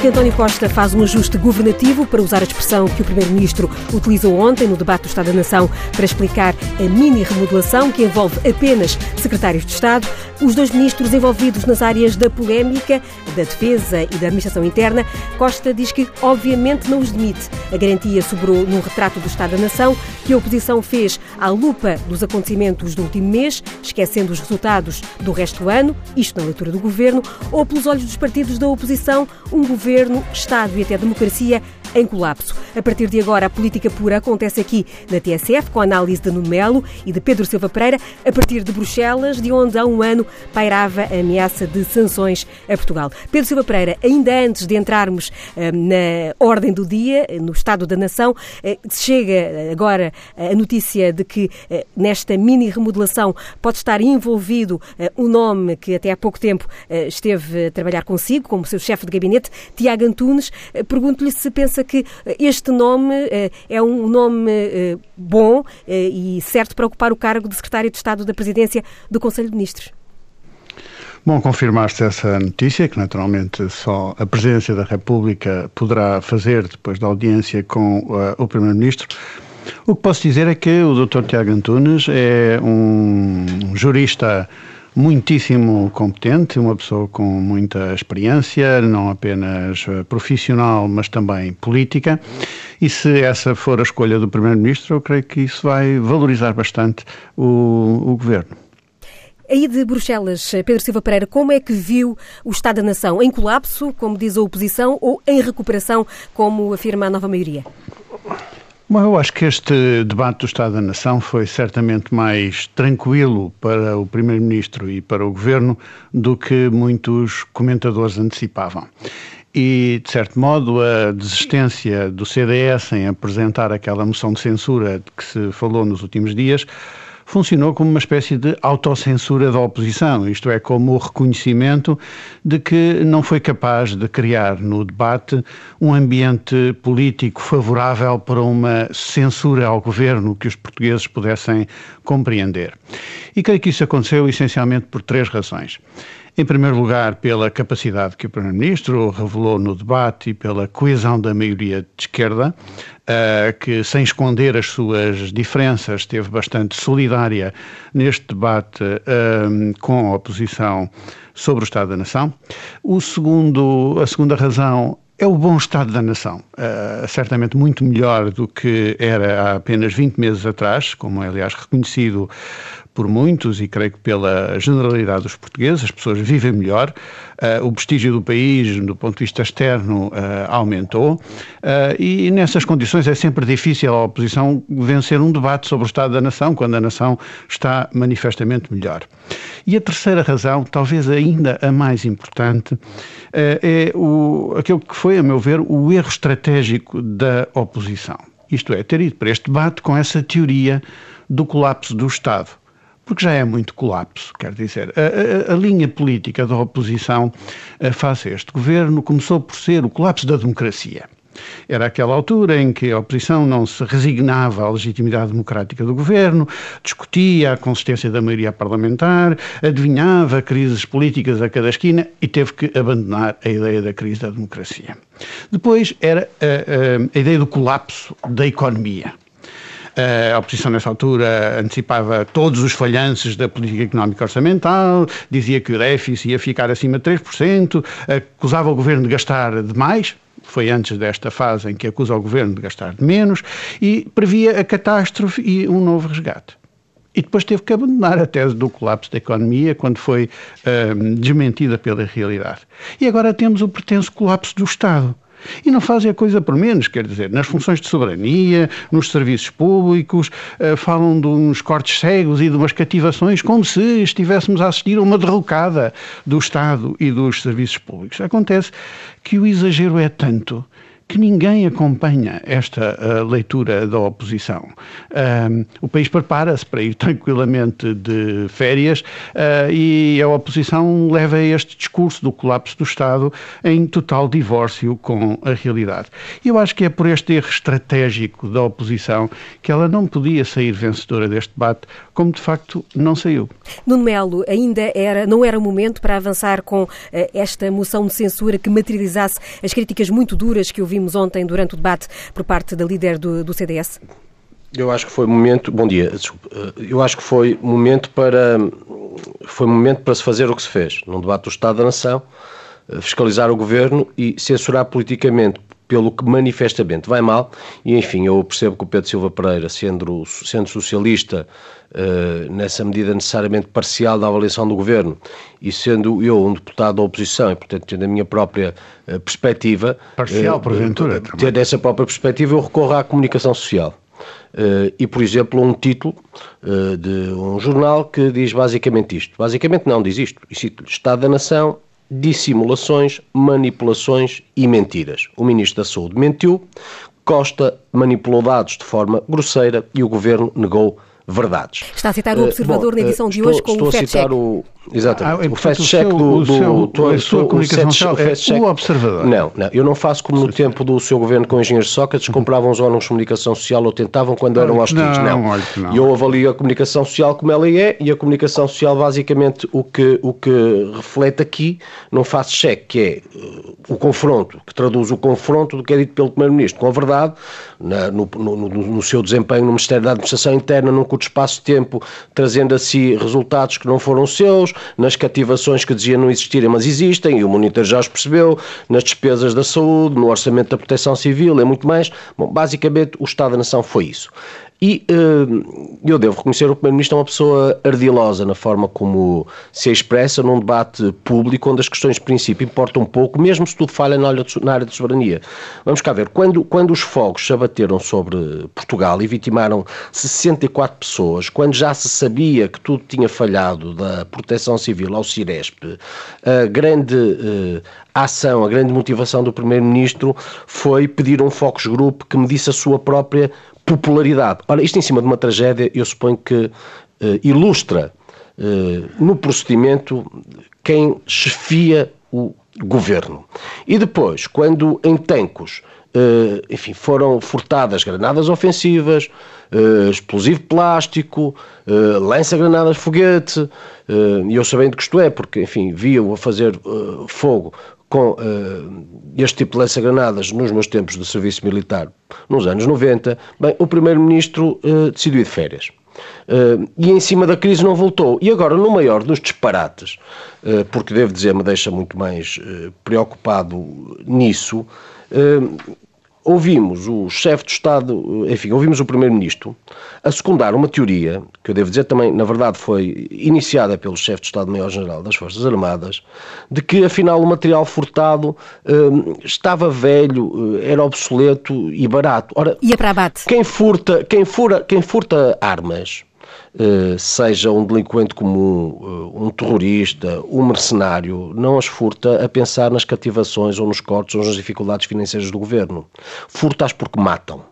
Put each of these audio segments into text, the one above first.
Que António Costa faz um ajuste governativo, para usar a expressão que o Primeiro-Ministro utilizou ontem no debate do Estado da Nação para explicar a mini remodelação que envolve apenas secretários de Estado, os dois ministros envolvidos nas áreas da polémica, da defesa e da administração interna, Costa diz que obviamente não os demite. A garantia sobrou num retrato do Estado da Nação que a oposição fez à lupa dos acontecimentos do último mês, esquecendo os resultados do resto do ano, isto na leitura do governo, ou pelos olhos dos partidos da oposição, um governo, Estado e até democracia em colapso. A partir de agora, a política pura acontece aqui na TSF, com a análise de Nuno Melo e de Pedro Silva Pereira, a partir de Bruxelas, de onde há um ano pairava a ameaça de sanções a Portugal. Pedro Silva Pereira, ainda antes de entrarmos eh, na ordem do dia, no Estado da Nação, eh, chega agora a notícia de que eh, nesta mini remodelação pode estar envolvido um nome que até há pouco tempo esteve a trabalhar consigo, como seu chefe de gabinete, Tiago Antunes. Pergunto-lhe se pensa que este nome é um nome bom e certo para ocupar o cargo de secretário de Estado da Presidência do Conselho de Ministros. Bom, confirmar-se essa notícia, que naturalmente só a Presidência da República poderá fazer depois da audiência com uh, o Primeiro-Ministro. O que posso dizer é que o Dr. Tiago Antunes é um jurista muitíssimo competente, uma pessoa com muita experiência, não apenas uh, profissional, mas também política. E se essa for a escolha do Primeiro-Ministro, eu creio que isso vai valorizar bastante o, o governo. Aí de Bruxelas, Pedro Silva Pereira, como é que viu o Estado da Nação? Em colapso, como diz a oposição, ou em recuperação, como afirma a nova maioria? Bom, eu acho que este debate do Estado da Nação foi certamente mais tranquilo para o Primeiro-Ministro e para o Governo do que muitos comentadores antecipavam. E, de certo modo, a desistência do CDS em apresentar aquela moção de censura de que se falou nos últimos dias funcionou como uma espécie de autocensura da oposição, isto é, como o reconhecimento de que não foi capaz de criar no debate um ambiente político favorável para uma censura ao governo que os portugueses pudessem compreender. E creio que isso aconteceu essencialmente por três razões. Em primeiro lugar, pela capacidade que o Primeiro-Ministro revelou no debate e pela coesão da maioria de esquerda, uh, que, sem esconder as suas diferenças, esteve bastante solidária neste debate uh, com a oposição sobre o Estado da Nação. O segundo, a segunda razão é o bom estado da nação, uh, certamente muito melhor do que era há apenas 20 meses atrás, como é aliás reconhecido por muitos e creio que pela generalidade dos portugueses, as pessoas vivem melhor, uh, o prestígio do país, do ponto de vista externo, uh, aumentou, uh, e nessas condições é sempre difícil a oposição vencer um debate sobre o Estado da Nação, quando a nação está manifestamente melhor. E a terceira razão, talvez ainda a mais importante, é o, aquilo que foi, a meu ver, o erro estratégico da oposição. Isto é, ter ido para este debate com essa teoria do colapso do Estado porque já é muito colapso. Quer dizer, a, a, a linha política da oposição eh, face a este governo começou por ser o colapso da democracia. Era aquela altura em que a oposição não se resignava à legitimidade democrática do governo, discutia a consistência da maioria parlamentar, adivinhava crises políticas a cada esquina e teve que abandonar a ideia da crise da democracia. Depois era a, a, a ideia do colapso da economia. A oposição, nessa altura, antecipava todos os falhanços da política económica orçamental, dizia que o déficit ia ficar acima de 3%, acusava o governo de gastar demais, foi antes desta fase em que acusa o governo de gastar de menos, e previa a catástrofe e um novo resgate. E depois teve que abandonar a tese do colapso da economia quando foi hum, desmentida pela realidade. E agora temos o pretenso colapso do Estado. E não fazem a coisa por menos, quer dizer, nas funções de soberania, nos serviços públicos, uh, falam de uns cortes cegos e de umas cativações, como se estivéssemos a assistir a uma derrocada do Estado e dos serviços públicos. Acontece que o exagero é tanto que ninguém acompanha esta uh, leitura da oposição. O país prepara-se para ir tranquilamente de férias uh, e a oposição leva este discurso do colapso do Estado em total divórcio com a realidade. Eu acho que é por este erro estratégico da oposição que ela não podia sair vencedora deste debate, como de facto não saiu. Nuno Melo, ainda era, não era o momento para avançar com esta moção de censura que materializasse as críticas muito duras que ouvimos ontem durante o debate por parte da líder do, do CDS? Eu acho que foi momento, bom dia, desculpa, eu acho que foi momento para foi momento para se fazer o que se fez, num debate do Estado da Nação, fiscalizar o governo e censurar politicamente pelo que manifestamente vai mal, e enfim, eu percebo que o Pedro Silva Pereira, sendo, sendo socialista, uh, nessa medida necessariamente parcial da avaliação do governo, e sendo eu um deputado da oposição, e portanto tendo a minha própria uh, perspectiva. Parcial, uh, porventura. Tendo essa própria perspectiva, eu recorro à comunicação social. Uh, e, por exemplo, um título uh, de um jornal que diz basicamente isto. Basicamente não, diz isto. E cito Estado da Nação dissimulações, manipulações e mentiras. O Ministro da Saúde mentiu, Costa manipulou dados de forma grosseira e o Governo negou verdades. Está a citar o Observador uh, bom, na edição de estou, hoje com estou o a citar o, Exatamente. Ah, o fast check do, do, do, a sua comunicação social é o observador. Não, não. Eu não faço como no tempo do seu governo com engenheiros Sócrates, compravam os órgãos de comunicação social ou tentavam quando eram hostis. Não, não. não. Eu avalio a comunicação social como ela é e a comunicação social basicamente o que, o que reflete aqui não fast check, que é uh, o confronto, que traduz o confronto do que é dito pelo Primeiro-Ministro com a verdade, na, no, no, no, no, seu desempenho no Ministério da Administração Interna, num curto espaço de tempo, trazendo a si resultados que não foram seus, nas cativações que diziam não existirem, mas existem, e o Monitor já os percebeu, nas despesas da saúde, no orçamento da proteção civil, é muito mais. Bom, basicamente, o Estado da Nação foi isso. E uh, eu devo reconhecer o Primeiro-Ministro é uma pessoa ardilosa na forma como se expressa num debate público onde as questões de princípio importam um pouco, mesmo se tudo falha na área de soberania. Vamos cá ver, quando, quando os fogos se abateram sobre Portugal e vitimaram 64 pessoas, quando já se sabia que tudo tinha falhado da proteção civil ao Ciresp, a grande uh, ação, a grande motivação do Primeiro-Ministro foi pedir um focus group que medisse a sua própria popularidade. Ora, isto em cima de uma tragédia, eu suponho que uh, ilustra uh, no procedimento quem chefia o governo. E depois, quando em Tancos, uh, enfim, foram furtadas granadas ofensivas, explosivo plástico, lança-granadas foguete, e eu sabendo que isto é, porque, enfim, via-o a fazer fogo com uh, este tipo de lança-granadas nos meus tempos de serviço militar, nos anos 90, bem, o Primeiro-Ministro uh, decidiu ir de férias. Uh, e em cima da crise não voltou. E agora, no maior dos disparates, porque devo dizer, me deixa muito mais preocupado nisso, ouvimos o chefe de Estado, enfim, ouvimos o Primeiro-Ministro a secundar uma teoria, que eu devo dizer também, na verdade, foi iniciada pelo chefe de Estado-Maior-General das Forças Armadas, de que afinal o material furtado uh, estava velho, uh, era obsoleto e barato. Ora, Ia para abate. Quem furta, quem, fura, quem furta armas eh, seja um delinquente comum, eh, um terrorista, um mercenário, não as furta a pensar nas cativações ou nos cortes ou nas dificuldades financeiras do governo. Furta-as porque matam.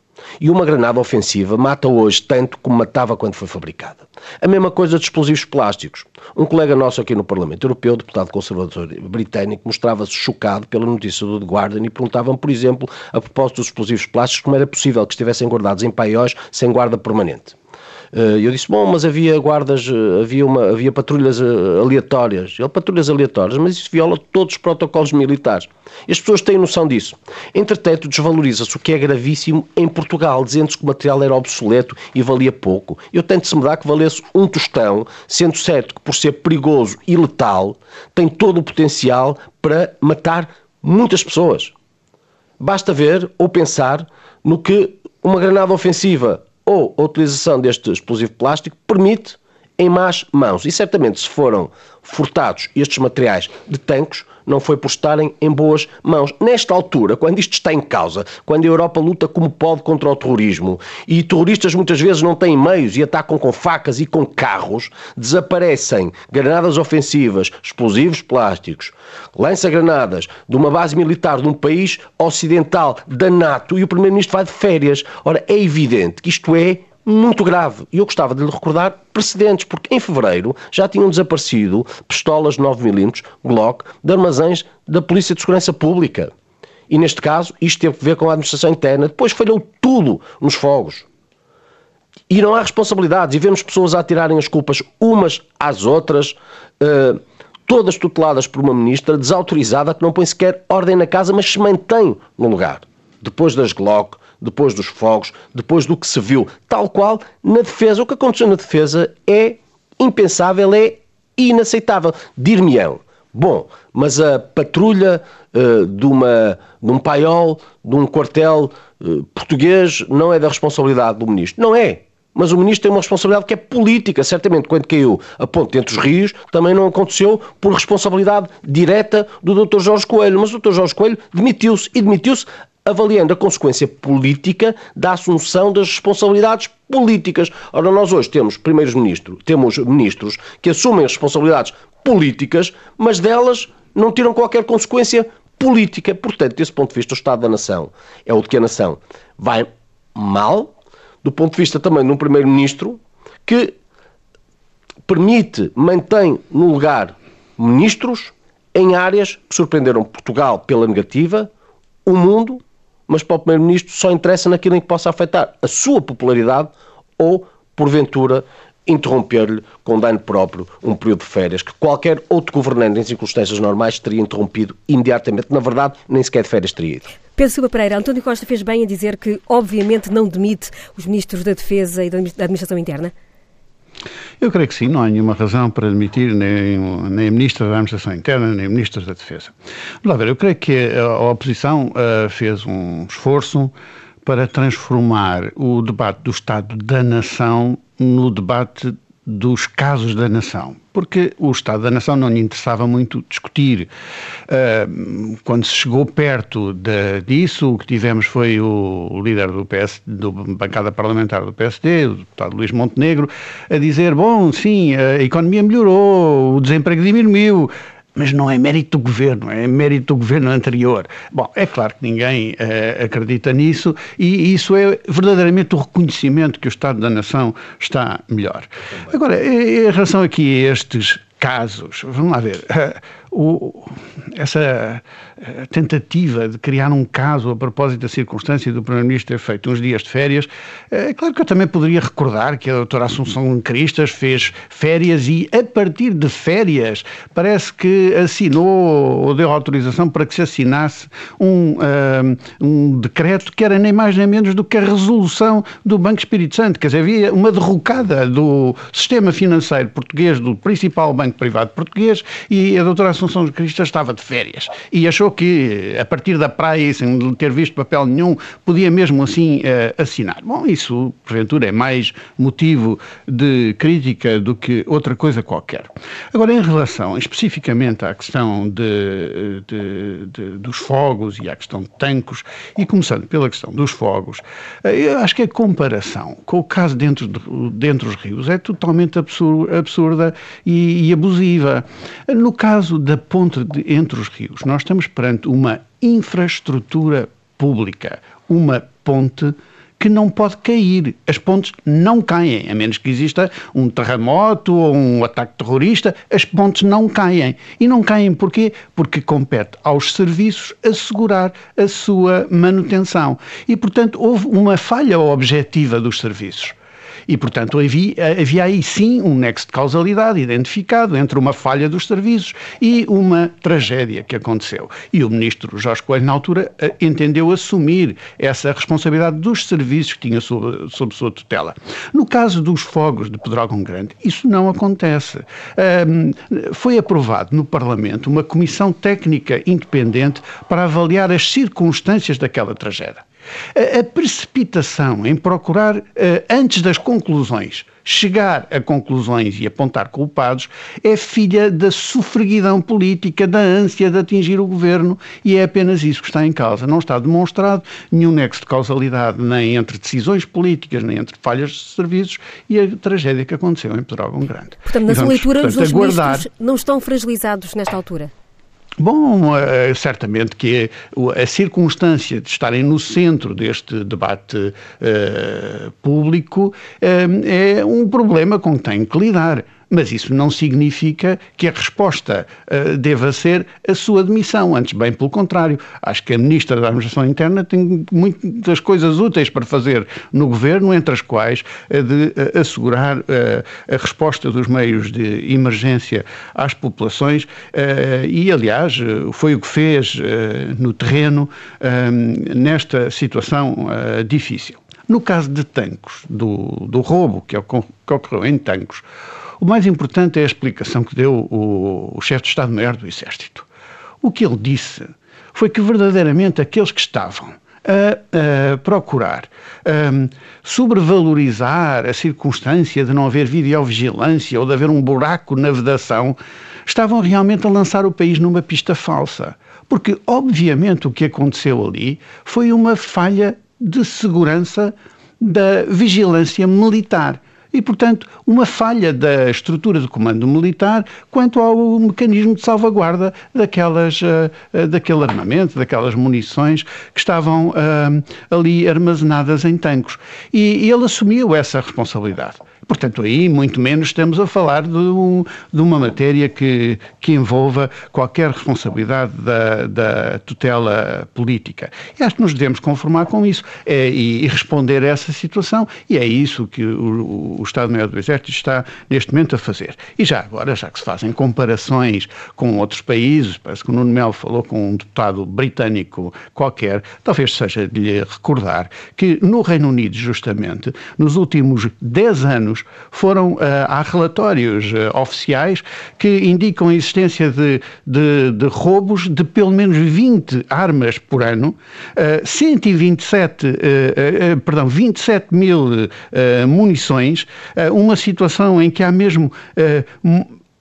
E uma granada ofensiva mata hoje tanto como matava quando foi fabricada. A mesma coisa de explosivos plásticos. Um colega nosso aqui no Parlamento Europeu, deputado conservador britânico, mostrava-se chocado pela notícia do The Guardian e perguntava por exemplo, a propósito dos explosivos plásticos, como era possível que estivessem guardados em paióis sem guarda permanente. Eh, eu disse, bom, mas havia guardas, eh, havia, uma, havia patrulhas eh, aleatórias. Ele, patrulhas aleatórias, mas isso viola todos os protocolos militares. E as pessoas têm noção disso. Entretanto, desvaloriza-se o que é gravíssimo em Portugal, dizendo-se que o material era obsoleto e valia pouco. Eu tento se me dar que valesse um tostão, sendo certo que por ser perigoso e letal, tem todo o potencial para matar muitas pessoas. Basta ver ou pensar no que uma granada ofensiva ou a utilização deste explosivo plástico permite em más mãos. E certamente, se foram furtados estes materiais de tanques, não foi por estarem em boas mãos. Nesta altura, quando isto está em causa, quando a Europa luta como pode contra o terrorismo e terroristas muitas vezes não têm meios e atacam com facas e com carros, desaparecem granadas ofensivas, explosivos plásticos, lança-granadas de uma base militar de um país ocidental da NATO e o Primeiro-Ministro vai de férias. Ora, é evidente que isto é muito grave. E eu gostava de lhe recordar precedentes, porque em fevereiro já tinham desaparecido pistolas 9mm Glock de armazéns da Polícia de Segurança Pública. E neste caso, isto teve a ver com a administração interna. Depois falhou tudo nos fogos. E não há responsabilidades. E vemos pessoas a tirarem as culpas umas às outras, uh, todas tuteladas por uma ministra desautorizada que não põe sequer ordem na casa, mas se mantém no lugar. Depois das Glock, depois dos fogos, depois do que se viu, tal qual na defesa. O que aconteceu na defesa é impensável, é inaceitável. Dir-me-ão, bom, mas a patrulha uh, de, uma, de um paiol, de um quartel uh, português, não é da responsabilidade do ministro. Não é. Mas o ministro tem uma responsabilidade que é política. Certamente, quando caiu a ponte entre os rios, também não aconteceu por responsabilidade direta do Dr. Jorge Coelho. Mas o Dr. Jorge Coelho demitiu-se e demitiu-se avaliando a consequência política da assunção das responsabilidades políticas. Ora, nós hoje temos primeiros ministros, temos ministros que assumem as responsabilidades políticas, mas delas não tiram qualquer consequência política. Portanto, desse ponto de vista, o Estado da Nação é o de que a nação vai mal, do ponto de vista também de um primeiro-ministro que permite, mantém no lugar ministros em áreas que surpreenderam Portugal pela negativa, o mundo mas para o Primeiro-Ministro só interessa naquilo em que possa afetar a sua popularidade ou, porventura, interromper-lhe com dano próprio um período de férias que qualquer outro governante em circunstâncias normais teria interrompido imediatamente. Na verdade, nem sequer de férias teria ido. Pedro Silva Pereira, António Costa fez bem a dizer que, obviamente, não demite os ministros da Defesa e da Administração Interna? Eu creio que sim, não há nenhuma razão para admitir nem, nem a Ministra da Administração Interna, nem a Ministra da Defesa. Vamos lá ver, eu creio que a oposição uh, fez um esforço para transformar o debate do Estado da Nação no debate dos casos da nação, porque o Estado da Nação não lhe interessava muito discutir. Uh, quando se chegou perto de, disso, o que tivemos foi o, líder do PS, do bancada parlamentar do PSD, o deputado Luís Montenegro, a dizer: bom, sim, a economia melhorou, o desemprego diminuiu mas não é mérito do governo, é mérito do governo anterior. Bom, é claro que ninguém uh, acredita nisso e isso é verdadeiramente o reconhecimento que o Estado da Nação está melhor. Agora, em relação aqui a estes casos, vamos lá ver, uh, o, essa eh, tentativa de criar um caso a propósito da circunstância do Primeiro-Ministro ter feito uns dias de férias, é claro que eu também poderia recordar que a doutora Assunção Cristas fez férias e, a partir de férias, parece que assinou ou deu autorização para que se assinasse um, eh, um decreto que era nem mais nem menos do que a resolução do Banco Espírito Santo. Quer dizer, havia uma derrocada do sistema financeiro português, do principal banco privado português, e a doutora Assunção Cristas estava de férias e achou que, a partir da praia, sem ter visto papel nenhum, podia mesmo assim uh, assinar. Bom, isso, porventura, é mais motivo de crítica do que outra coisa qualquer. Agora, em relação especificamente à questão de, de, de, dos fogos e à questão de tancos, e começando pela questão dos fogos, uh, eu acho que a comparação com o caso dentro, de, dentro dos rios é totalmente absurda, absurda e, e abusiva. No caso da ponte de, entre os rios, nós estamos perante uma infraestrutura pública, uma ponte que não pode cair. As pontes não caem, a menos que exista um terremoto ou um ataque terrorista, as pontes não caem. E não caem porquê? Porque compete aos serviços assegurar a sua manutenção. E, portanto, houve uma falha objetiva dos serviços. E, portanto, havia, havia aí sim um nexo de causalidade identificado entre uma falha dos serviços e uma tragédia que aconteceu. E o ministro Jorge Coelho, na altura, eh, entendeu assumir essa responsabilidade dos serviços que tinha sob, sob sua tutela. No caso dos fogos de Pedrógão Grande, isso não acontece. Um, foi aprovado no Parlamento uma comissão técnica independente para avaliar as circunstâncias daquela tragédia. A, a precipitação em procurar, uh, antes das conclusões, chegar a conclusões e apontar culpados é filha da sofreguidão política, da ânsia de atingir o governo e é apenas isso que está em causa. Não está demonstrado nenhum nexo de causalidade nem entre decisões políticas, nem entre falhas de serviços e a tragédia que aconteceu em Pedrógão Grande. Portanto, na sua leitura, portanto, os aguardar... ministros não estão fragilizados nesta altura? Bom, eh, certamente que a circunstância de estarem no centro deste debate uh, público uh, é um problema com que têm que lidar. Mas isso não significa que a resposta uh, deva ser a sua demissão. Antes, bem pelo contrário. Acho que a Ministra da Administração Interna tem muitas coisas úteis para fazer no Governo, entre as quais a de uh, assegurar a resposta dos meios de emergência às populações e, aliás, foi o que fez no terreno nesta situação difícil. No caso de Tancos, do, do roubo que ocorreu em Tancos, o mais importante é a explicação que deu o, o chefe de Estado-Maior do Exército. O que ele disse foi que verdadeiramente aqueles que estavam a, a procurar um, sobrevalorizar a circunstância de não haver videovigilância ou de haver um buraco na vedação, estavam realmente a lançar o país numa pista falsa. Porque, obviamente, o que aconteceu ali foi uma falha de segurança da vigilância militar e, portanto, uma falha da estrutura de comando militar quanto ao mecanismo de salvaguarda daquelas, uh, daquele armamento, daquelas munições que estavam uh, ali armazenadas em tanques. E ele assumiu essa responsabilidade. Portanto, aí muito menos estamos a falar de, um, de uma matéria que, que envolva qualquer responsabilidade da, da, tutela política. E acho que nos devemos conformar com isso é, e, e, responder a essa situação, e é isso que o, o Estado-Maior do Exército está neste momento a fazer. E já agora, já que se fazem comparações com outros países, parece que o Nuno Melo falou com um deputado britânico qualquer, talvez seja de lhe recordar que no Reino Unido, justamente, nos últimos 10 anos, foram, uh, há relatórios uh, oficiais que indicam a existência de, de, de, roubos de pelo menos 20 armas por ano, uh, 127, uh, perdão, 27 mil munições, uma situação em que há mesmo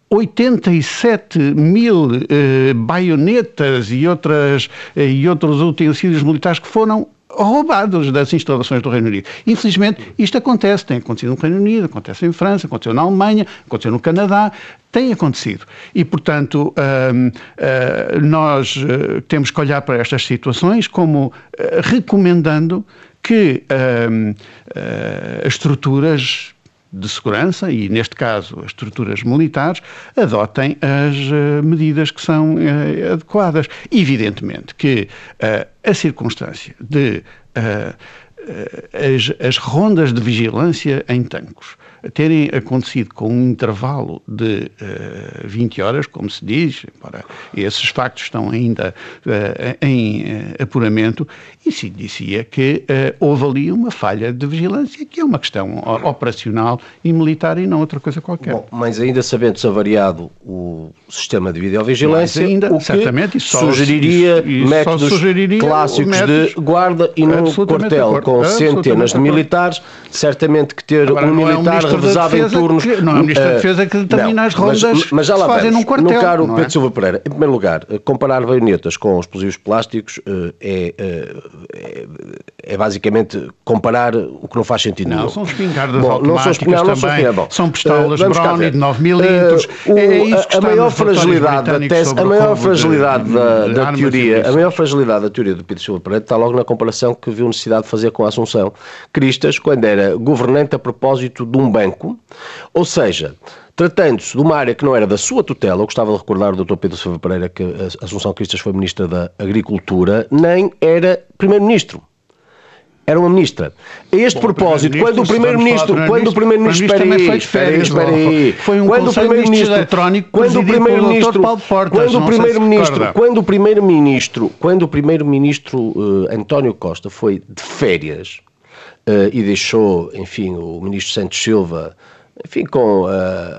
87 mil eh, baionetas e, outras, eh, e outros utensílios militares que foram roubados das instalações do Reino Unido. Infelizmente, isto acontece, tem acontecido no Reino Unido, acontece em França, aconteceu na Alemanha, aconteceu no Canadá, tem acontecido. E, portanto, uh, uh, nós uh, temos que olhar para estas situações como recomendando que as estruturas de segurança, e neste caso as estruturas militares, adotem as uh, medidas que são uh, adequadas. Evidentemente que uh, a circunstância de as, as rondas de vigilância em tanques terem acontecido com um intervalo de uh, eh, 20 horas, como se diz, embora esses factos estão ainda uh, em uh, apuramento, e se dizia que houve ali uma falha de vigilância, que é uma questão operacional e militar e não outra coisa qualquer. Bom, mas ainda sabendo-se avariado o sistema de videovigilância, ainda, o certamente, isso sugeriria métodos sugeriria clássicos métodos, de guarda e num quartel com centenas de militares, certamente que ter Agora, um militar é revezado em turnos. Que, não é o Ministro da eh, Defesa que determina não, as rondas mas, mas já lá fazem num quartel. No caro é? Pedro Silva Pereira, em primeiro lugar, eh, comparar baionetas com explosivos plásticos é, é, é, basicamente comparar o que não faz sentido não, são espingardas Bom, não são, não, não também, são, são pistolas uh, Browning de 9 milímetros. Uh, é isso que a maior fragilidade da tese, a maior fragilidade da, da teoria, a maior fragilidade da teoria do Pedro Silva Pereira está logo na comparação que viu necessidade de fazer com a Assunção Cristas, quando era governante a propósito de um banco, ou seja, Tratando-se de uma área que não era da sua tutela, eu gostava de recordar ao Dr. Pedro Silva Pereira que a Assunção Cristas foi Ministra da Agricultura, nem era Primeiro-Ministro era uma ministra. A este Bom, propósito, quando o primeiro-ministro, quando o primeiro-ministro, espera aí, espera aí, espera aí, foi um quando o primeiro-ministro eletrónico quando o primeiro-ministro, quando o primeiro-ministro, quando o primeiro-ministro, quando o primeiro-ministro uh, António Costa foi de férias e deixou, enfim, o ministro Santos Silva enfim, com uh,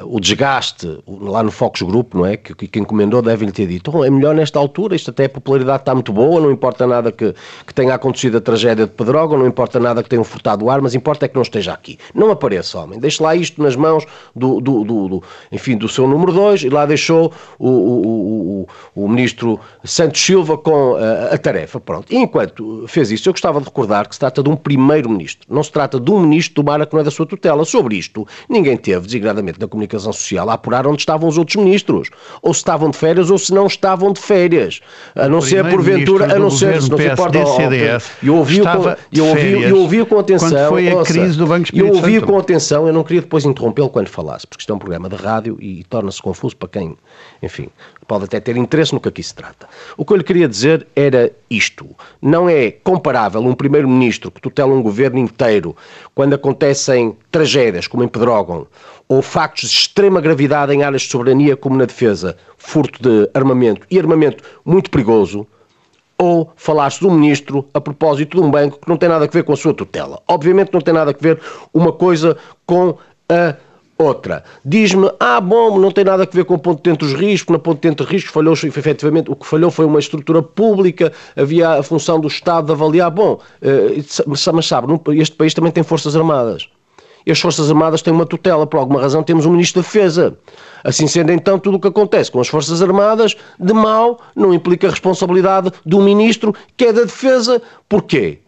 o desgaste lá no Focus Group, não é? Que, que encomendou deve-lhe ter dito, oh, é melhor nesta altura, isto até a popularidade está muito boa, não importa nada que, que tenha acontecido a tragédia de Pedrógão, não importa nada que tenham furtado o ar, mas importa é que não esteja aqui. Não apareça, homem, deixe lá isto nas mãos do, do, do, do enfim, do seu número 2 e lá deixou o, o, o, o ministro Santos Silva com uh, a tarefa. Pronto. E enquanto fez isso, eu gostava de recordar que se trata de um primeiro-ministro, não se trata de um ministro do mar que não é da sua tutela. Sobre isto, ninguém teve, desigradamente da comunicação social, a apurar onde estavam os outros ministros. Ou se estavam de férias ou se não estavam de férias. A não ser porventura, a não ser, se não se importa. Eu ouvi eu ouvi, eu ouvi com atenção. Quando foi a crise do Banco Espírito Eu ouvi com atenção, eu não queria depois interrompê-lo quando falasse, porque isto é um programa de rádio e torna-se confuso para quem, enfim, pode até ter interesse no que aqui se trata. O que eu lhe queria dizer era isto. Não é comparável um primeiro-ministro que tutela um governo inteiro quando acontecem tragédias como em Pedrógão ou factos de extrema gravidade em áreas de soberania como na defesa, furto de armamento e armamento muito perigoso, ou falar-se de um ministro a propósito de um banco que não tem nada a ver com a sua tutela. Obviamente não tem nada a ver uma coisa com a outra. Diz-me, ah, bom, não tem nada a ver com o ponto dentro dos riscos, na ponto dos riscos falhou, efetivamente, o que falhou foi uma estrutura pública, havia a função do Estado de avaliar. Bom, eh, mas sabe, este país também tem Forças Armadas. E as Forças Armadas têm uma tutela, por alguma razão temos um Ministro da Defesa. Assim sendo, então, tudo o que acontece com as Forças Armadas, de mal, não implica responsabilidade do Ministro, que é da Defesa. Porquê?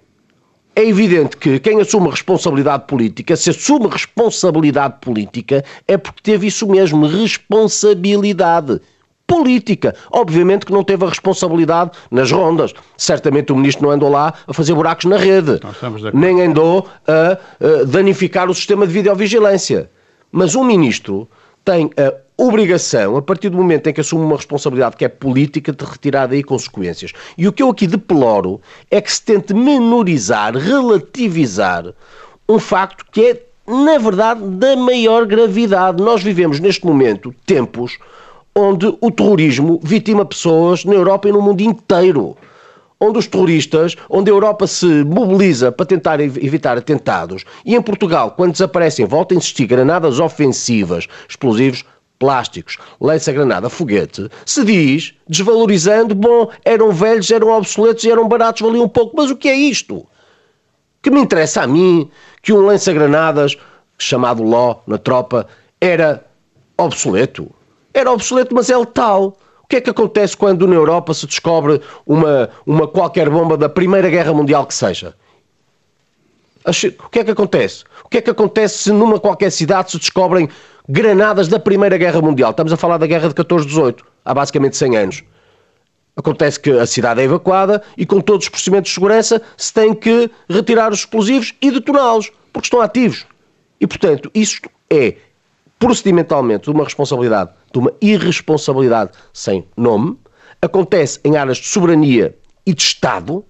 É evidente que quem assume responsabilidade política, se assume responsabilidade política, é porque teve isso mesmo, responsabilidade política. Obviamente que não teve a responsabilidade nas rondas. Certamente o ministro não andou lá a fazer buracos na rede, nem andou a, a danificar o sistema de videovigilância. Mas um ministro tem a obrigação, a partir do momento em que assume uma responsabilidade que é política, de retirar daí consequências. E o que eu aqui deploro é que se tente menorizar, relativizar um facto que é, na verdade, da maior gravidade. Nós vivemos neste momento tempos onde o terrorismo vitima pessoas na Europa e no mundo inteiro onde os terroristas, onde a Europa se mobiliza para tentar evitar atentados, e em Portugal, quando desaparecem, volta a insistir granadas ofensivas, explosivos plásticos, lança-granada, foguete, se diz, desvalorizando, bom, eram velhos, eram obsoletos eram baratos, valiam um pouco. Mas o que é isto? Que me interessa a mim que um lança-granadas, chamado Ló, na tropa, era obsoleto? Era obsoleto, mas é letal. O que é que acontece quando na Europa se descobre uma, uma qualquer bomba da Primeira Guerra Mundial que seja? O que é que acontece? O que é que acontece se numa qualquer cidade se descobrem granadas da Primeira Guerra Mundial? Estamos a falar da Guerra de 14-18, há basicamente 100 anos. Acontece que a cidade é evacuada e com todos os procedimentos de segurança se tem que retirar os explosivos e detoná-los, porque estão ativos. E, portanto, isto é procedimentalmente de uma responsabilidade, de uma irresponsabilidade sem nome, acontece em áreas de soberania e de Estado,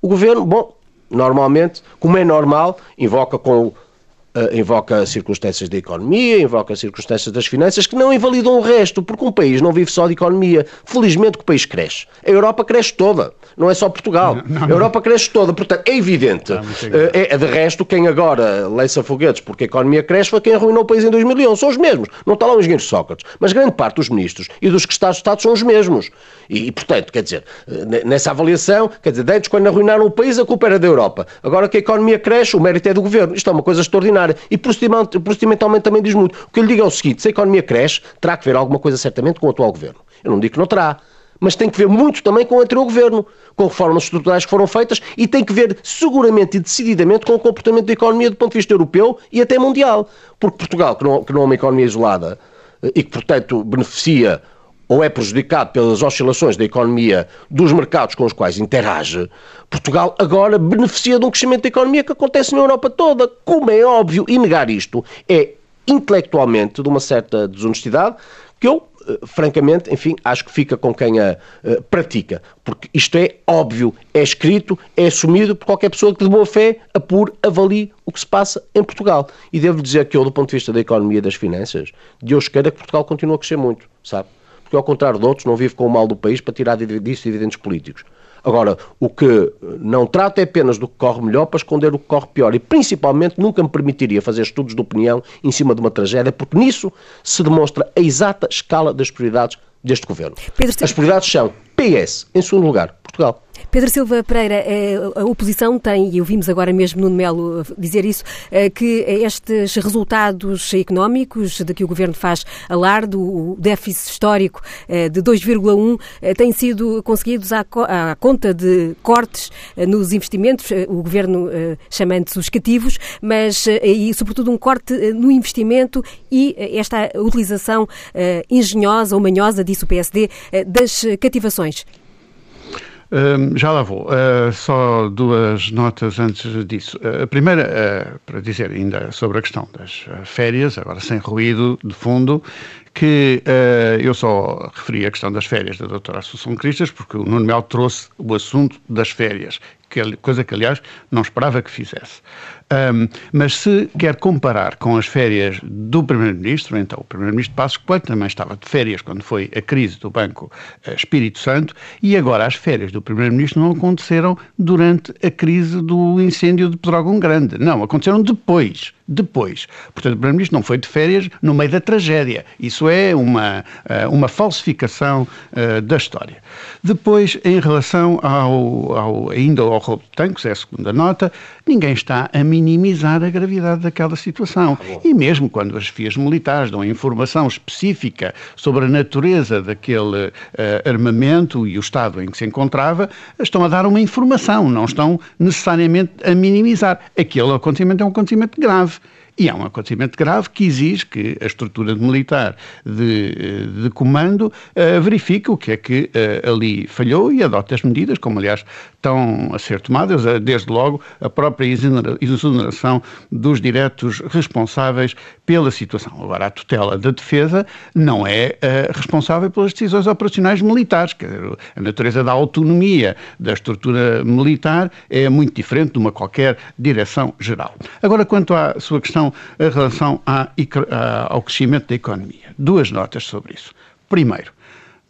o governo, bom, normalmente, como é normal, invoca com Uh, invoca circunstâncias da economia, invoca circunstâncias das finanças que não invalidam o resto, porque um país não vive só de economia. Felizmente que o país cresce. A Europa cresce toda, não é só Portugal. Não, não, a Europa cresce toda, portanto, é evidente. Não, uh, é, de resto, quem agora lança foguetes porque a economia cresce foi quem arruinou o país em 2011. São os mesmos. Não está lá o engenheiro Sócrates. Mas grande parte dos ministros e dos que está de Estado são os mesmos. E, e, portanto, quer dizer, uh, nessa avaliação, quer dizer, antes quando arruinaram o país, a culpa era da Europa. Agora que a economia cresce, o mérito é do governo. Isto é uma coisa extraordinária e procedimentalmente também diz muito. O que eu lhe digo é o seguinte: se a economia cresce, terá que ver alguma coisa certamente com o atual governo. Eu não digo que não terá. Mas tem que ver muito também com o anterior governo, com reformas estruturais que foram feitas e tem que ver seguramente e decididamente com o comportamento da economia do ponto de vista europeu e até mundial. Porque Portugal, que não, que não é uma economia isolada eh, e que, portanto, beneficia ou é prejudicado pelas oscilações da economia dos mercados com os quais interage, Portugal agora beneficia de um crescimento da economia que acontece na Europa toda. Como é óbvio, e negar isto é intelectualmente de uma certa desonestidade que eu, eh, francamente, enfim, acho que fica com quem a uh, pratica. Porque isto é óbvio, é escrito, é assumido por qualquer pessoa que de boa fé apure, avalie o que se passa em Portugal. E devo dizer que eu, do ponto de vista da economia e das finanças, Deus queira que Portugal continue a crescer muito, sabe? Porque ao contrário de outros não vive com o mal do país para tirar disso dividendos políticos. Agora, o que não trata é apenas do que corre melhor para esconder o que corre pior. E, principalmente, nunca me permitiria fazer estudos de opinião em cima de uma tragédia, porque nisso se demonstra a exata escala das prioridades deste governo. Pedro, As prioridades são PS, em segundo lugar, Portugal. Pedro Silva Pereira, eh, a oposição tem, e ouvimos agora mesmo Nuno Melo dizer isso, eh, que estes resultados económicos de que o Governo faz alarde, o déficit histórico eh, de 2,1, têm sido conseguidos à conta de cortes nos investimentos, o Governo chamando-se os cativos, mas e sobretudo um corte no investimento e esta utilização engenhosa ou manhosa, disse o PSD, das cativações já lá vou. Uh, só duas notas antes disso. Uh, a primeira, uh, para dizer ainda sobre a questão das férias, agora sem ruído de fundo, que eu só referi a questão das férias da doutora Assunção Cristas, porque o Nuno Mel trouxe o assunto das férias, que, coisa que, aliás, não esperava que fizesse. Um, mas se quer comparar com as férias do Primeiro-Ministro, então o Primeiro-Ministro Passos Coelho também estava de férias quando foi a crise do Banco eh, Espírito Santo e agora as férias do Primeiro-Ministro não aconteceram durante a crise do incêndio de Pedrógão Grande. Não, aconteceram depois. Depois. Portanto, o Primeiro-Ministro não foi de férias no meio da tragédia. Isso é uma, eh, uma falsificação uh, da história. Depois, em relação ao, ao ainda ao roubo de tanques, é a segunda nota, ninguém está a minimizar a gravidade daquela situação. Ah, e mesmo quando as FIAs militares dão informação específica sobre a natureza daquele uh, armamento e o estado em que se encontrava, estão a dar uma informação, não estão necessariamente a minimizar. Aquele acontecimento é um acontecimento grave. E é um acontecimento grave que exige que a estrutura militar de, de comando uh, verifique o que é que uh, ali falhou e adote as medidas, como aliás estão a ser tomadas, uh, desde logo a própria exoneração dos diretos responsáveis pela situação. Agora, a tutela da defesa não é responsável pelas decisões operacionais militares, quer dizer, a natureza da autonomia da estrutura militar é muito diferente de uma qualquer direção geral. Agora, quanto à sua questão em relação à, ao crescimento da economia. Duas notas sobre isso. Primeiro,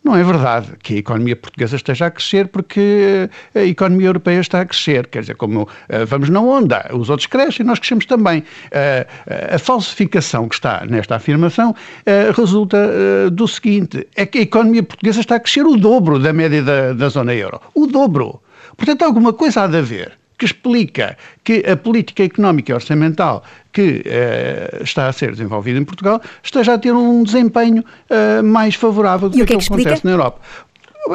não é verdade que a economia portuguesa esteja a crescer porque a economia europeia está a crescer. Quer dizer, como uh, vamos na onda, os outros crescem, nós crescemos também. Uh, a falsificação que está nesta afirmação resulta do seguinte: é que a economia portuguesa está a crescer o dobro da média da, da zona euro. O dobro. Portanto, alguma coisa há de haver que explica que a política económica e orçamental que eh, está a ser desenvolvida em Portugal esteja a ter um desempenho eh, mais favorável do que, que, é que, que acontece na Europa.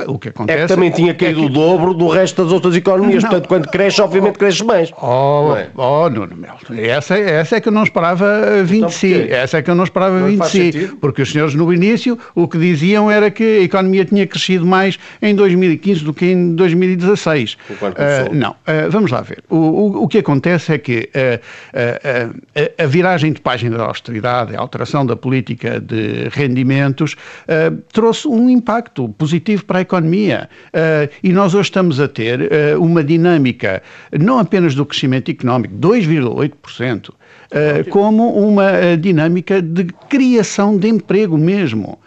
O que acontece. É que também tinha caído é que... o dobro do resto das outras economias. Não. Portanto, quando cresce, obviamente oh, cresce mais. Oh, é? oh Nuno Melo, essa, essa é que eu não esperava vindo de si. Essa é que eu não esperava de si. Porque os senhores, no início, o que diziam era que a economia tinha crescido mais em 2015 do que em 2016. Uh, não, uh, vamos lá ver. O, o, o, que acontece é que uh, a viragem de página da austeridade, a alteração da política de rendimentos, trouxe um impacto positivo para a economia. Uh, e nós hoje estamos a ter uh, uma dinâmica, não apenas do crescimento económico, 2,8%, uh, como uma dinâmica de criação de emprego mesmo,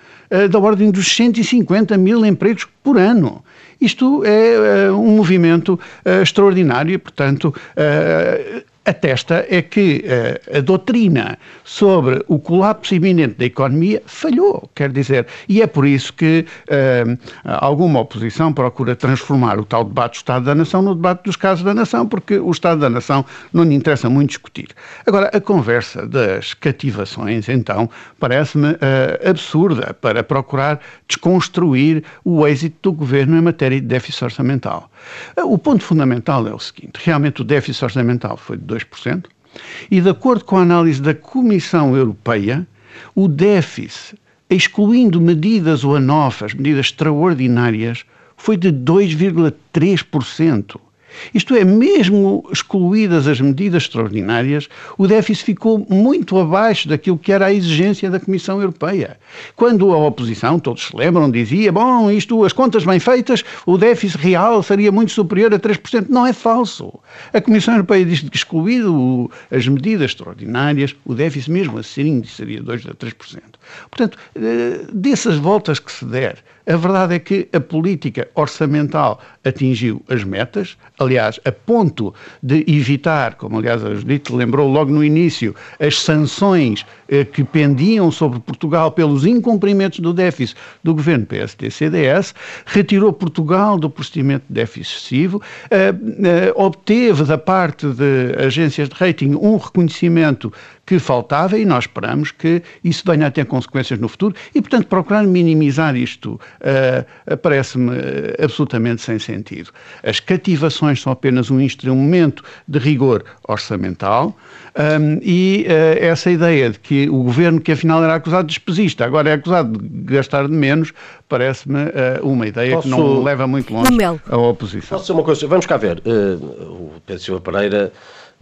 da ordem dos 150 mil empregos por ano. Isto é um movimento extraordinário e, portanto, atesta é que uh, a doutrina sobre o colapso iminente da economia falhou, quer dizer, e é por isso que uh, alguma oposição procura transformar o tal debate do Estado da Nação no debate dos casos da Nação, porque o Estado da Nação não lhe interessa muito discutir. Agora, a conversa das cativações, então, parece-me uh, absurda para procurar desconstruir o êxito do governo em matéria de déficit orçamental. O ponto fundamental é o seguinte: realmente o déficit orçamental foi de 2%, e de acordo com a análise da Comissão Europeia, o déficit, excluindo medidas one-off, medidas extraordinárias, foi de 2,3%. Isto é, mesmo excluídas as medidas extraordinárias, o déficit ficou muito abaixo daquilo que era a exigência da Comissão Europeia. Quando a oposição, todos se lembram, dizia, bom, isto, as contas bem feitas, o déficit real seria muito superior a 3%. Não é falso. A Comissão Europeia diz que excluído as medidas extraordinárias, o déficit mesmo assim seria 2 a 3%. Portanto, eh, dessas voltas que se der A verdade é que a política orçamental atingiu as metas, aliás, a ponto de evitar, como aliás a Judite lembrou logo no início, as sanções eh, que pendiam sobre Portugal pelos incumprimentos do déficit do governo PSD-CDS, retirou Portugal do procedimento de déficit excessivo, eh, eh, obteve da parte de agências de rating um reconhecimento que faltava e nós esperamos que isso venha a ter consequências no futuro e, portanto, procurar minimizar isto uh, parece-me uh, absolutamente sem sentido. As cativações são apenas um instrumento de rigor orçamental um, e uh, essa ideia de que o governo, que afinal era acusado de despesista, agora é acusado de gastar de menos, parece-me uma ideia Posso... que não leva muito longe a oposição. Posso dizer uma coisa? Vamos cá ver. o Pedro Silva Pereira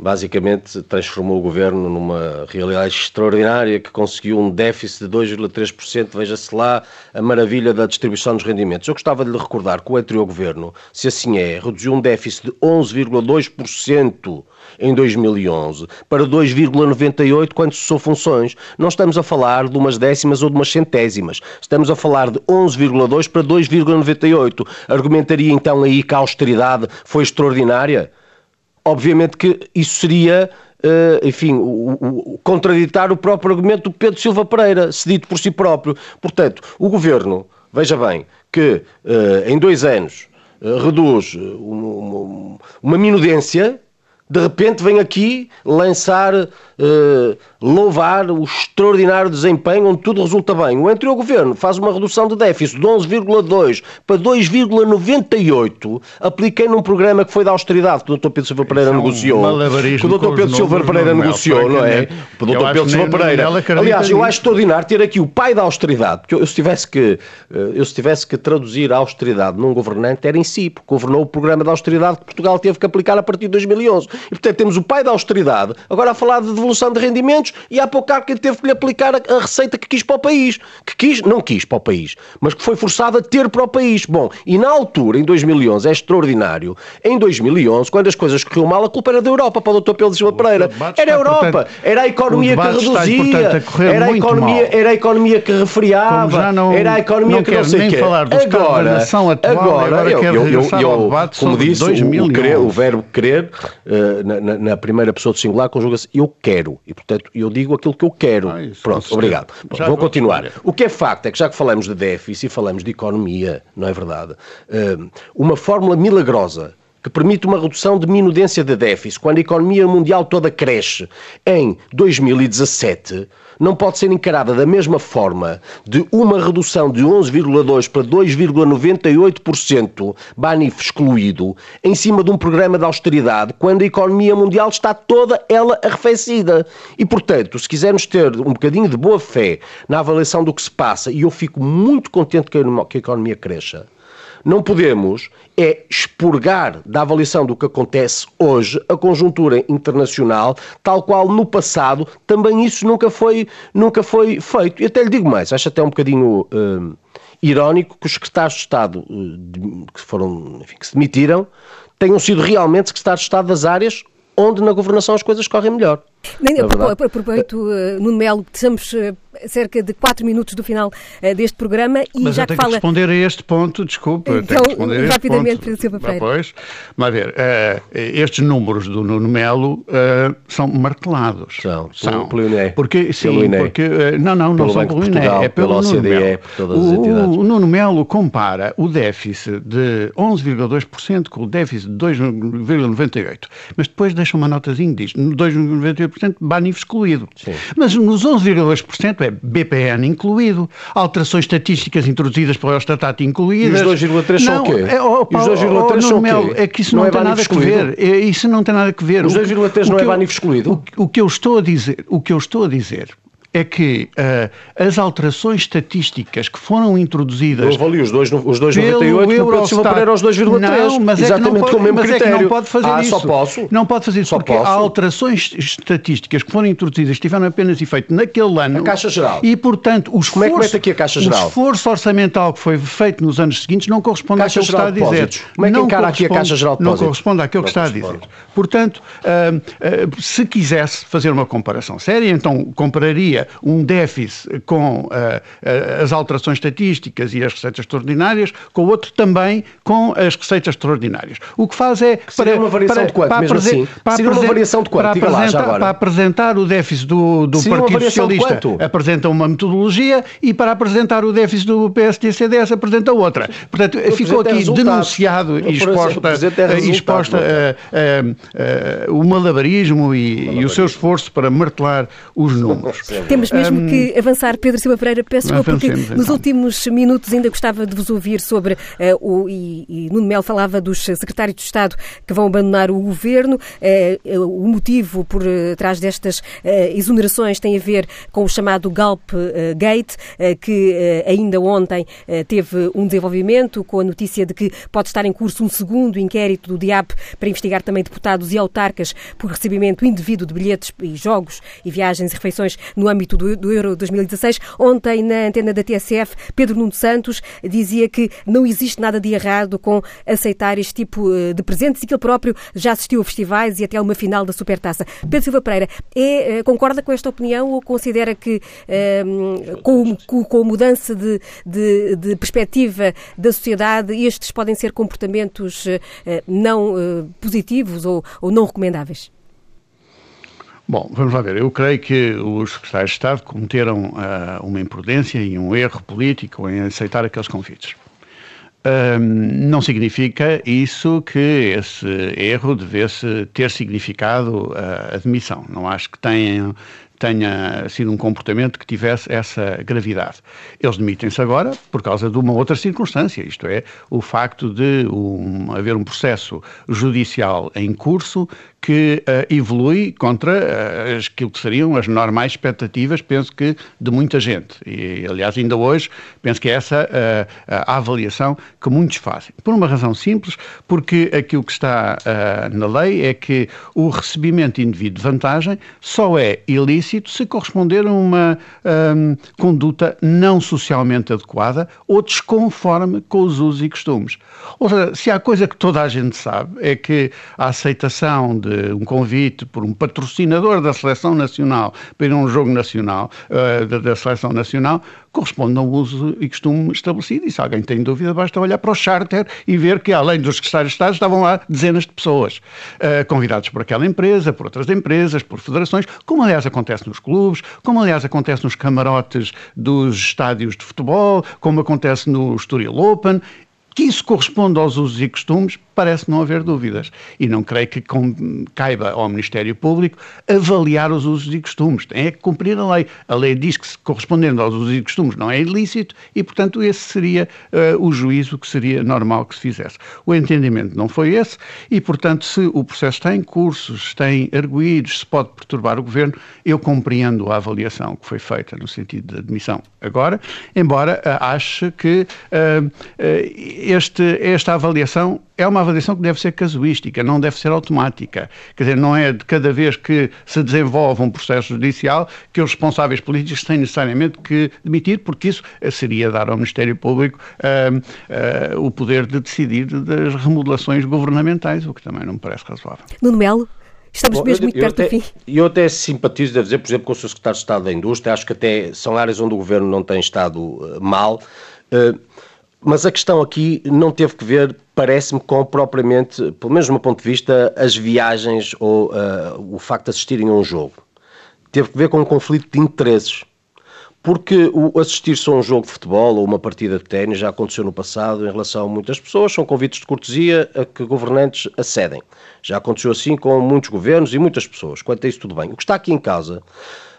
basicamente transformou o governo numa realidade extraordinária que conseguiu um déficit de 2,3%. Veja-se lá a maravilha da distribuição dos rendimentos. Eu gostava de lhe recordar que o anterior governo, se assim é, reduziu um déficit de 11,2% em 2011 para 2,98 quando cessou funções. Não estamos a falar de umas décimas ou de umas centésimas. Estamos a falar de 11,2 para 2,98. Argumentaria então aí que a austeridade foi extraordinária? Obviamente que isso seria, uh, enfim, o, o, contraditar o próprio argumento do Pedro Silva Pereira, cedido por si próprio. Portanto, o governo, veja bem, que uh, em dois anos uh, reduz uma, uma minudência, de repente vem aqui lançar uh, louvar o extraordinário desempenho onde tudo resulta bem. O anterior governo faz uma redução de déficit de 11,2 para 2,98. Apliquei num programa que foi da austeridade que o Dr. Pedro Silva Pereira é um negociou. Que o Dr. Pedro Silva Pereira negociou, não é? O Dr. Pedro Silva Pereira. Aliás, eu acho extraordinário ter aqui o pai da austeridade. Que eu, se tivesse que, eh, eu se tivesse que traduzir a austeridade num governante, era em si, porque governou o programa da austeridade que Portugal teve que aplicar a partir de 2011. E, portanto, temos o pai da austeridade, agora a falar de devolução de rendimentos e há pouco há quem teve que lhe aplicar a, a, receita que quis para o país. Que quis, não quis para o país, mas que foi forçado a ter para o país. Bom, e na altura, em 2011, é extraordinário, em 2011, quando as coisas corriam mal, a culpa era da Europa, para o Dr. Pedro Silva Pereira. Era a Europa, portanto, era a economia que reduzia, era, a economia, era a economia que refriava, não, era a economia não que não sei o quê. Falar agora, atual, agora, agora eu, eu, eu, eu como disse, o, o, querer, o verbo querer, uh, na, na, na primeira pessoa do singular, conjuga-se eu quero. E, portanto, eu digo aquilo que eu quero. Ah, Pronto, obrigado. Bom, vou continuar. Responder. O que é facto é que já que falamos de déficit e falamos de economia, não é verdade? Hum, uma fórmula milagrosa que permite uma redução de minudência de déficit quando a economia mundial toda cresce em 2017 não pode ser encarada da mesma forma de uma redução de 11,2% para 2,98%, BANIF excluído, em cima de um programa de austeridade, quando a economia mundial está toda ela arrefecida. E, portanto, se quisermos ter um bocadinho de boa fé na avaliação do que se passa, e eu fico muito contente que a economia cresça, não podemos é expurgar da avaliação do que acontece hoje a conjuntura internacional, tal qual no passado também isso nunca foi, nunca foi feito. E até lhe digo mais, acho até um bocadinho uh, irónico que os secretários de Estado uh, que foram, enfim, que se demitiram tenham sido realmente secretários de Estado das áreas onde na governação as coisas correm melhor. Nem, é aproveito, uh, Nuno Melo, estamos uh, cerca de 4 minutos do final uh, deste programa e mas já eu tenho que fala... que responder a este ponto, desculpa. Então, rapidamente, Pedro Silva Pereira. Pois, mas ver, uh, estes números do Nuno Melo uh, são martelados. São, são. Pelo INE. Porque, sim, INE. porque, não, não, não são pelo INE, é pelo OCDE, Nuno Melo. por todas as o, entidades. O Nuno Melo compara o déficit de 11,2% com o déficit de 2,98%, mas depois deixa uma notazinha diz, 2,98% BANIF excluído. Sim. Mas nos 11,2% é BPN incluído, alterações estatísticas introduzidas pelo Eurostat incluídas. E os 2,3 são o quê? É, oh, oh, os 2,3 oh, são o quê? É que isso não, não é tem nada excluído? a ver. É, isso não tem nada a ver. Os 2,3 não é BANIF excluído? O, o que eu estou a dizer, o que eu estou a dizer é que uh, as alterações estatísticas que foram introduzidas. Eu avalio os 2,98 os 2, no Pedro Silva Pereira aos 2,3. Não, mas exatamente é pode, com o mesmo mas critério. É que não pode fazer ah, isso. Só posso? Não pode fazer isso, só porque posso? há alterações estatísticas que foram introduzidas, que tiveram apenas efeito naquele ano. A Caixa Geral. E, portanto, o esforço, Como é que aqui a Caixa Geral? o esforço orçamental que foi feito nos anos seguintes não corresponde àquilo que está a dizer. Como é que encara aqui a Caixa Geral de Não corresponde àquilo que está a dizer. Portanto, uh, uh, se quisesse fazer uma comparação séria, então compararia havia um déficit com uh, as alterações estatísticas e as receitas extraordinárias, com o outro também com as receitas extraordinárias. O que faz é... Que para, uma variação para, de quanto, para, mesmo assim? Para seria uma variação de quanto? Para apresentar, lá, para apresentar o déficit do, do Partido Socialista apresenta uma metodologia e para apresentar o déficit do PSD-CDS apresenta outra. Portanto, ficou aqui denunciado e exposta, exposta uh, uh, uh, o malabarismo e, e, o seu esforço para martelar os números. Temos mesmo um, que avançar, Pedro Silva Pereira, peço desculpa, porque então. nos últimos minutos ainda gostava de vos ouvir sobre uh, o, e, e Nuno Melo falava dos secretários de Estado que vão abandonar o governo. Uh, o motivo por uh, trás destas exonerações tem a ver com o chamado Galp Gate, que ainda ontem teve um desenvolvimento com a notícia de que pode estar em curso um segundo inquérito do DIAP para investigar também deputados e autarcas por recebimento indevido de bilhetes e jogos e viagens e refeições no âmbito do, do Euro 2016. Ontem, na antena da TSF, Pedro Nuno Santos dizia que não existe nada de errado com aceitar este tipo eh, de presentes e que ele próprio já assistiu a festivais e até a uma final da Supertaça. Pedro Silva Pereira, é, eh, concorda com esta opinião ou considera que ehm, com, com, a mudança de, de, de, perspectiva da sociedade estes podem ser comportamentos uh, não positivos ou, ou não recomendáveis? Bom, vamos lá ver. Eu creio que os secretários de Estado cometeram uh, uma imprudência e um erro político em aceitar aqueles convites. Não significa isso que esse erro devesse ter significado a admissão. Não acho que tenha, tenha sido um comportamento que tivesse essa gravidade. Eles demitem-se agora por causa de uma outra circunstância, isto é, o facto de um, haver um processo judicial em curso que uh, evolui contra uh, aquilo que seriam as normais expectativas, penso que, de muita gente. E, aliás, ainda hoje, penso que é essa uh, a avaliação que muitos fazem. Por uma razão simples, porque aquilo que está na lei é que o recebimento indevido de vantagem só é ilícito ilícito se corresponder a uma um, conduta não socialmente adequada ou desconforme com os usos e costumes. Ou seja, se há coisa que toda a gente sabe é que a aceitação de um convite por um patrocinador da seleção nacional para ir a um jogo nacional, uh, da, da seleção nacional, corresponde a um uso e costume estabelecido. E se alguém tem dúvida, basta olhar para o charter e ver que, além dos secretários de Estado, estavam lá dezenas de pessoas, uh, convidados por aquela empresa, por outras empresas, por federações, como aliás acontece nos clubes, como aliás acontece nos camarotes dos estádios de futebol, como acontece no Estoril Open que isso corresponde aos usos e costumes, parece não haver dúvidas. E não creio que caiba ao Ministério Público avaliar os usos e costumes. Tem é que cumprir a lei. A lei diz que, correspondendo aos usos e costumes, não é ilícito e, portanto, esse seria uh, o juízo que seria normal que se fizesse. O entendimento não foi esse e, portanto, se o processo tem cursos, tem arguídos, se pode perturbar o Governo, eu compreendo a avaliação que foi feita no sentido de admissão agora, embora uh, ache que uh, este, esta avaliação é uma avaliação que deve ser casuística, não deve ser automática. Quer dizer, não é de cada vez que se desenvolve um processo judicial que os responsáveis políticos têm necessariamente que demitir, porque isso seria dar ao Ministério Público uh, uh, o poder de decidir das remodelações governamentais, o que também não me parece razoável. Nuno Melo? Estamos Bom, mesmo eu, muito perto até, do fim. Eu até simpatizo, devo dizer, por exemplo, com o Sr. Secretário de Estado da Indústria, acho que até são áreas onde o Governo não tem estado uh, mal. Mas a questão aqui não teve que ver, parece-me, com propriamente, pelo menos do meu ponto de vista, as viagens ou uh, o facto de assistirem a um jogo. Teve que ver com um conflito de interesses. Porque o assistir-se a um jogo de futebol ou uma partida de ténis já aconteceu no passado em relação a muitas pessoas, são convites de cortesia a que governantes acedem. Já aconteceu assim com muitos governos e muitas pessoas. Quanto a isso, tudo bem. O que está aqui em casa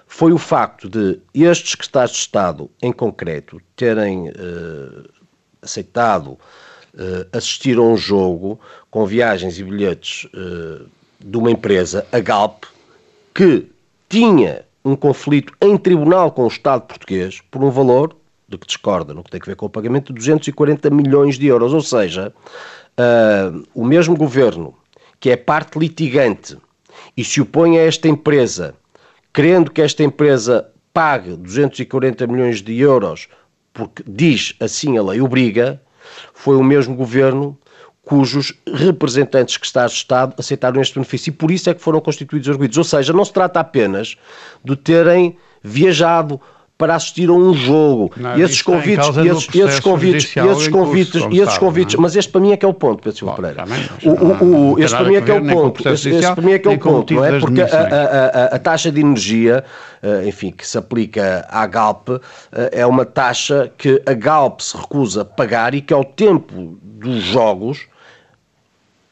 foi o facto de estes que de Estado, em concreto, terem. Uh, aceitado uh, assistir a um jogo com viagens e bilhetes uh, de uma empresa, a Galp, que tinha um conflito em tribunal com o Estado português por um valor de que discorda, no que tem a ver com o pagamento de 240 milhões de euros. Ou seja, uh, o mesmo governo que é parte litigante e se opõe a esta empresa, querendo que esta empresa pague 240 milhões de euros porque diz assim a lei obriga, foi o mesmo governo cujos representantes que está Estado aceitaram este benefício e por isso é que foram constituídos arguidos. Ou seja, não se trata apenas de terem viajado para assistir a um jogo. Não, e esses convites, esses, esses convites, esses convites, esses convites, mas este para mim é que é o ponto, Pedro Silva Pereira. O, o, o, este para mim é que é o ponto. Este, para mim é que é o ponto, não é? Porque a, a, a, a, taxa de energia, eh, enfim, que se aplica à Galp, eh, é uma taxa que a Galp se recusa a pagar e que ao tempo dos jogos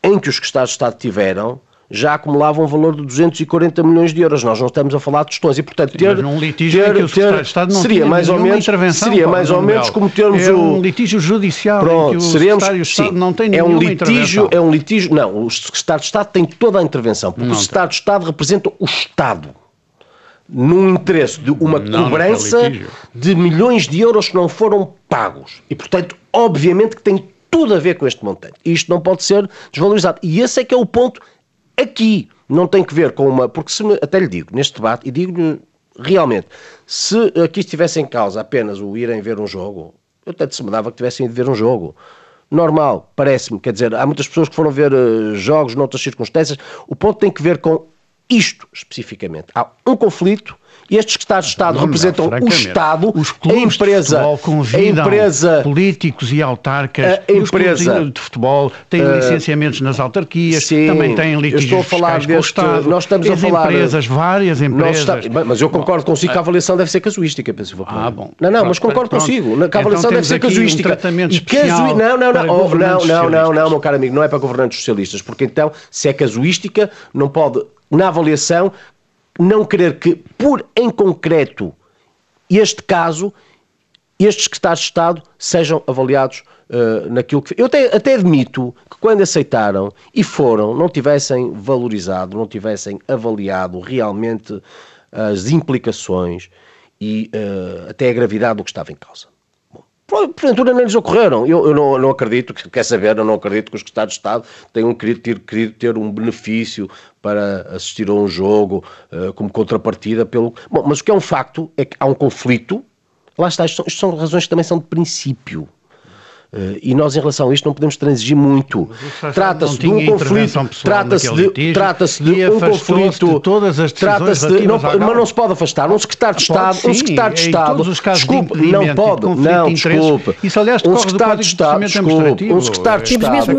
em que os Estados de Estado tiveram, já acumulava um valor de 240 milhões de euros. Nós não estamos a falar de tostões e, portanto, ter, litígio ter, que o ter, Estado não seria mais ou menos seria mais ou menos como termos é um litígio judicial Pronto, em que o seremos, Secretário de Estado sim, não tem é um litígio, é um litígio, não, o Secretário de Estado tem toda a intervenção, porque não, o Secretário de Estado representa o Estado num interesse de uma não, cobrança de milhões de euros que não foram pagos. E, portanto, obviamente que tem tudo a ver com este montante. E isto não pode ser desvalorizado. E esse é que é o ponto aqui. Não tem que ver com uma. Porque se até lhe digo, neste debate, e digo-lhe realmente, se aqui estivesse em causa apenas o irem ver um jogo, eu até se me dava que tivessem ido ver um jogo. Normal, parece-me. Quer dizer, há muitas pessoas que foram ver uh, jogos noutras circunstâncias. O ponto tem que ver com isto especificamente. Há um conflito estes secretários de Estado não, representam não, o Estado, os a empresa, a empresa, políticos e autarcas, a empresa de futebol têm uh, licenciamentos nas autarquias, sim, também têm litígios estou a falar deste, Estado, nós estamos a falar empresas, várias empresas. Está, mas eu concordo bom, consigo que a avaliação deve ser casuística, penso Ah, bom. Não, não, mas concordo pronto. consigo, que a avaliação então deve ser casuística. Um. Não, não, não, oh, não, não, não, não, meu caro amigo, não é para governantes socialistas, porque então, se é casuística, não pode na avaliação não querer que, por em concreto, este caso, estes secretários de Estado sejam avaliados uh, naquilo que. Eu até, até admito que quando aceitaram e foram, não tivessem valorizado, não tivessem avaliado realmente as implicações e uh, até a gravidade do que estava em causa porventura nem lhes ocorreram. Eu, eu não, não, acredito, quer saber, eu não acredito que os Estados de Estado tenham querido ter, querido ter um benefício para assistir a um jogo uh, como contrapartida pelo. Bom, mas o que é um facto é que há um conflito. Lá está, isto são, isto são razões que também são de princípio. Uh, e nós, em relação a isto, não podemos transigir muito. Trata-se de um conflito. Trata-se de, trata de um conflito. De todas as trata-se de, não, Mas não se pode afastar. Um secretário de Estado. Sim, um secretário de Estado. Desculpe, de não pode. De não, desculpe. Isso, aliás, um secretário de Estado. Desculpe. Um secretário de Estado.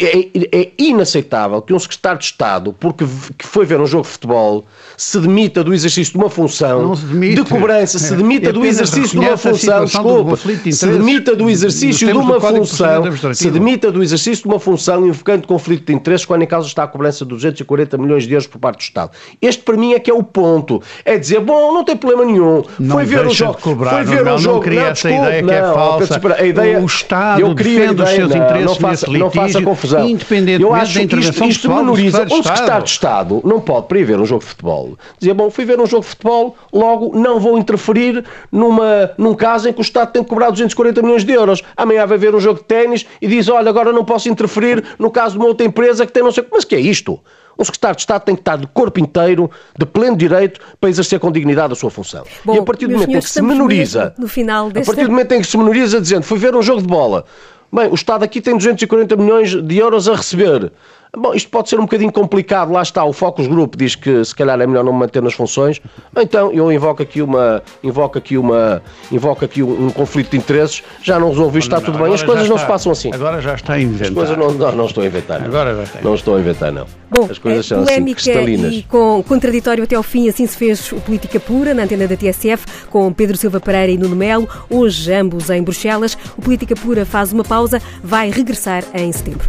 É, é inaceitável que um secretário de Estado, porque foi ver um jogo de futebol, se demita do exercício de uma função de cobrança, se demita do exercício de uma função. Desculpe. Se demita demita do exercício de uma função, se demita do exercício de uma função invocando conflito de interesses quando em causa está a cobrança de 240 milhões de euros por parte do Estado. Este para mim é que é o ponto. É dizer, bom, não tem problema nenhum. Não foi ver o jogo, cobrar, foi ver não, o jogo, não cria essa ideia que é falsa. A ideia, o Estado eu defende os seus não, interesses não faça, litígio, não faça confusão. independentemente eu acho da intervenção isto, isto menoriza. Um secretário de Estado não pode, para ir ver um jogo de futebol, dizer, bom, fui ver um jogo de futebol, logo não vou interferir numa, num caso em que o Estado tem que cobrar 240 milhões de euros amanhã vai ver um jogo de ténis e diz: Olha, agora não posso interferir no caso de uma outra empresa que tem não sei. Mas que é isto? Um secretário de Estado tem que estar de corpo inteiro, de pleno direito, para exercer com dignidade a sua função. Bom, e a partir do momento em que se menoriza, no final deste... a partir do momento em que se menoriza dizendo fui ver um jogo de bola, bem, o Estado aqui tem 240 milhões de euros a receber. Bom, isto pode ser um bocadinho complicado, lá está, o Focus Group diz que se calhar é melhor não manter nas funções, então eu invoco aqui uma, invoco aqui uma, invoco aqui um, um conflito de interesses, já não resolvi, está não, tudo bem, as coisas não se passam assim. Agora já está a inventar. As coisas não, não, não estou a inventar. Não. Agora já está. Não estou a inventar, não. Bom, as coisas é são assim, cristalinas. E com contraditório até ao fim, assim se fez o Política Pura na antena da TSF, com Pedro Silva Pereira e Nuno Melo, hoje ambos em Bruxelas. O Política Pura faz uma pausa, vai regressar em setembro.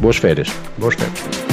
Boas férias. Boas férias.